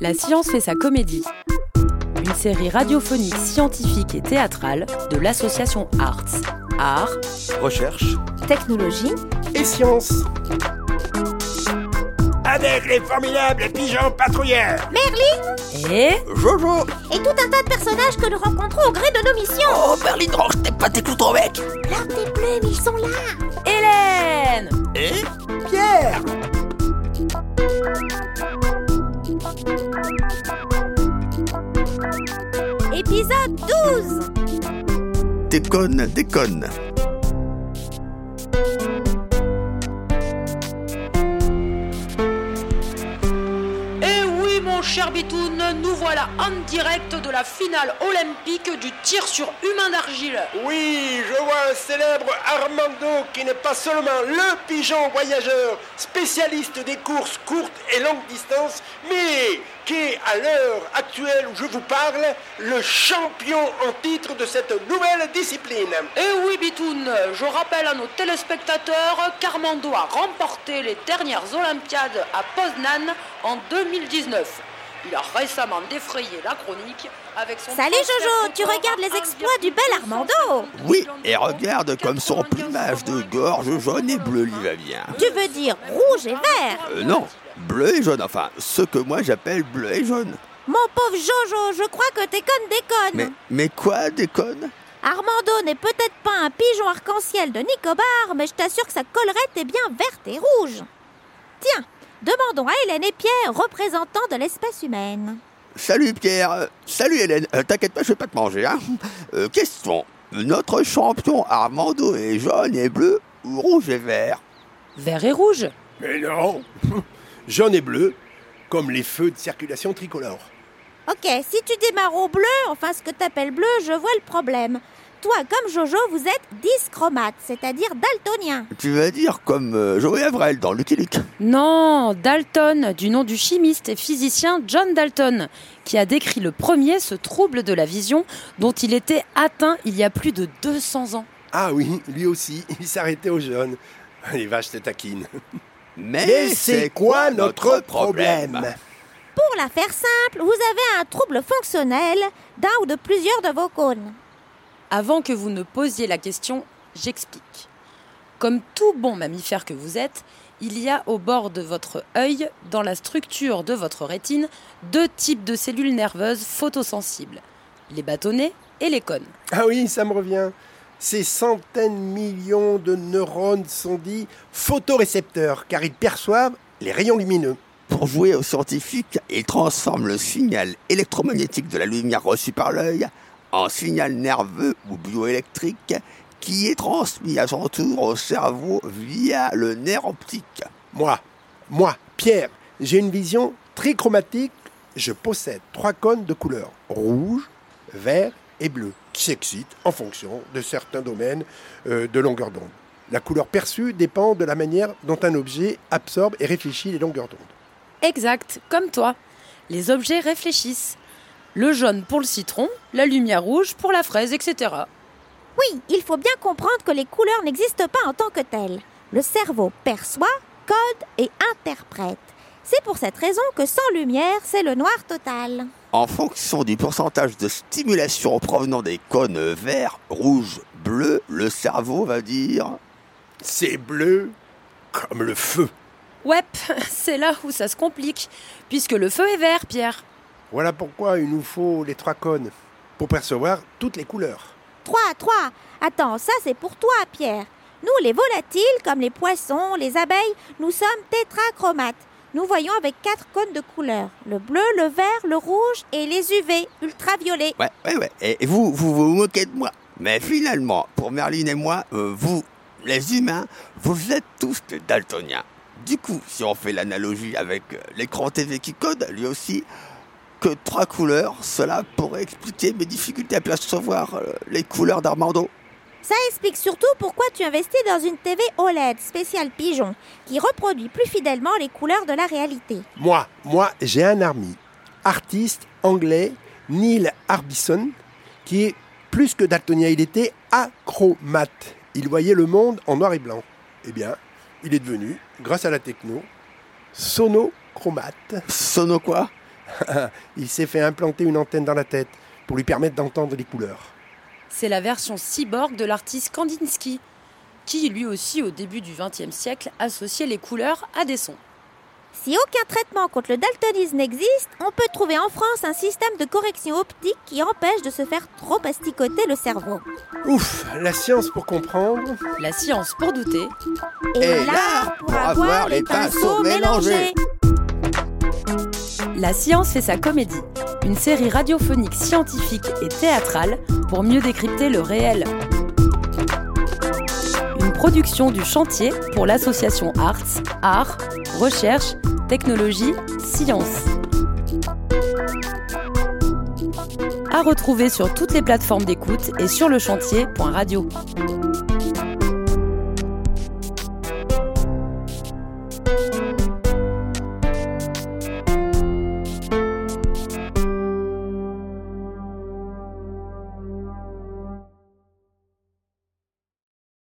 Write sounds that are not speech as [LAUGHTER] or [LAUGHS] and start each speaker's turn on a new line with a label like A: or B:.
A: La science fait sa comédie. Une série radiophonique, scientifique et théâtrale de l'association Arts. Art,
B: Recherche
C: Technologie,
D: et science.
E: Avec les formidables pigeons patrouilleurs
A: et
B: Jojo
C: et tout un tas de personnages que nous rencontrons au gré de nos missions.
B: Oh, Berlin Roche, t'es pas tes clous bec
C: Leurs des plumes, ils sont là.
A: Hélène
B: Et
D: Pierre
C: Épisode 12.
B: déconne, déconne
F: cher Bitoun, nous voilà en direct de la finale olympique du tir sur humain d'argile.
D: Oui, je vois un célèbre Armando qui n'est pas seulement le pigeon voyageur, spécialiste des courses courtes et longues distances, mais qui est à l'heure actuelle où je vous parle, le champion en titre de cette nouvelle discipline.
F: Eh oui, Bitoun, je rappelle à nos téléspectateurs qu'Armando a remporté les dernières Olympiades à Poznan en 2019. Il a récemment défrayé la chronique avec son...
C: Salut Jojo, tu regardes les exploits du bel Armando
B: Oui, et regarde comme son plumage de gorge jaune et bleu lui va bien.
C: Tu veux dire rouge et vert
B: Euh, non, bleu et jaune, enfin, ce que moi j'appelle bleu et jaune.
C: Mon pauvre Jojo, je crois que t'es conne déconne.
B: Mais, mais quoi, déconne
C: Armando n'est peut-être pas un pigeon arc-en-ciel de Nicobar, mais je t'assure que sa collerette est bien verte et rouge. Demandons à Hélène et Pierre, représentants de l'espèce humaine.
B: Salut Pierre, euh, salut Hélène, Euh, t'inquiète pas, je vais pas te manger, hein. Euh, question, notre champion Armando est jaune et bleu ou rouge et vert
A: Vert et rouge
D: Mais non [LAUGHS] Jaune et bleu, comme les feux de circulation tricolore.
C: Ok, si tu démarres au bleu, enfin ce que t'appelles bleu, je vois le problème. Toi, comme Jojo, vous êtes dyschromate, c'est-à-dire daltonien.
B: Tu vas dire comme euh, Joey Avril dans Luke.
A: Non, Dalton, du nom du chimiste et physicien John Dalton, qui a décrit le premier ce trouble de la vision dont il était atteint il y a plus de 200 ans.
D: Ah oui, lui aussi, il s'arrêtait aux jeunes. Les vaches te taquinent.
B: Mais,
D: Mais c'est quoi notre problème
C: Pour la faire simple, vous avez un trouble fonctionnel d'un ou de plusieurs de vos cônes.
A: Avant que vous ne posiez la question, j'explique. Comme tout bon mammifère que vous êtes, il y a au bord de votre œil, dans la structure de votre rétine, deux types de cellules nerveuses photosensibles, les bâtonnets et les cônes.
D: Ah oui, ça me revient. Ces centaines millions de neurones sont dits photorécepteurs car ils perçoivent les rayons lumineux.
B: Pour jouer aux scientifiques, il transforme le signal électromagnétique de la lumière reçue par l'œil en signal nerveux ou bioélectrique qui est transmis à son tour au cerveau via le nerf optique.
D: Moi, moi, Pierre, j'ai une vision trichromatique. Je possède trois cônes de couleur rouge, vert et bleu qui s'excitent en fonction de certains domaines euh, de longueur d'onde. La couleur perçue dépend de la manière dont un objet absorbe et réfléchit les longueurs d'onde.
A: Exact, comme toi. Les objets réfléchissent. Le jaune pour le citron, la lumière rouge pour la fraise, etc.
C: Oui, il faut bien comprendre que les couleurs n'existent pas en tant que telles. Le cerveau perçoit, code et interprète. C'est pour cette raison que sans lumière, c'est le noir total.
B: En fonction du pourcentage de stimulation provenant des cônes vert, rouge, bleu, le cerveau va dire
D: C'est bleu comme le feu.
A: Ouais, [LAUGHS] c'est là où ça se complique, puisque le feu est vert, Pierre.
D: Voilà pourquoi il nous faut les trois cônes pour percevoir toutes les couleurs.
C: 3, 3. Attends, ça c'est pour toi, Pierre. Nous, les volatiles, comme les poissons, les abeilles, nous sommes tétrachromates. Nous voyons avec quatre cônes de couleur. Le bleu, le vert, le rouge et les UV, ultraviolets.
B: Ouais, ouais, ouais. Et vous, vous vous moquez de moi. Mais finalement, pour Merlin et moi, euh, vous, les humains, vous êtes tous des daltoniens. Du coup, si on fait l'analogie avec euh, l'écran TV qui code, lui aussi, que trois couleurs, cela pourrait expliquer mes difficultés à percevoir euh, les couleurs d'Armando.
C: Ça explique surtout pourquoi tu investis dans une TV OLED spéciale pigeon, qui reproduit plus fidèlement les couleurs de la réalité.
D: Moi, moi, j'ai un ami, artiste anglais, Neil Harbison, qui est plus que daltonien, il était acromate. Il voyait le monde en noir et blanc. Eh bien, il est devenu, grâce à la techno, sonochromate.
B: Sono quoi? [LAUGHS]
D: Il s'est fait implanter une antenne dans la tête pour lui permettre d'entendre les couleurs.
A: C'est la version cyborg de l'artiste Kandinsky, qui lui aussi au début du XXe siècle associait les couleurs à des sons.
C: Si aucun traitement contre le daltonisme n'existe, on peut trouver en France un système de correction optique qui empêche de se faire trop asticoter le cerveau.
D: Ouf, la science pour comprendre.
A: La science pour douter.
C: Et, l'art pour avoir les pinceaux mélangés.
A: La science fait sa comédie, une série radiophonique scientifique et théâtrale pour mieux décrypter le réel. Une production du chantier pour l'association Arts, Arts, Recherche, Technologie, Science. À retrouver sur toutes les plateformes d'écoute et sur le chantier.radio.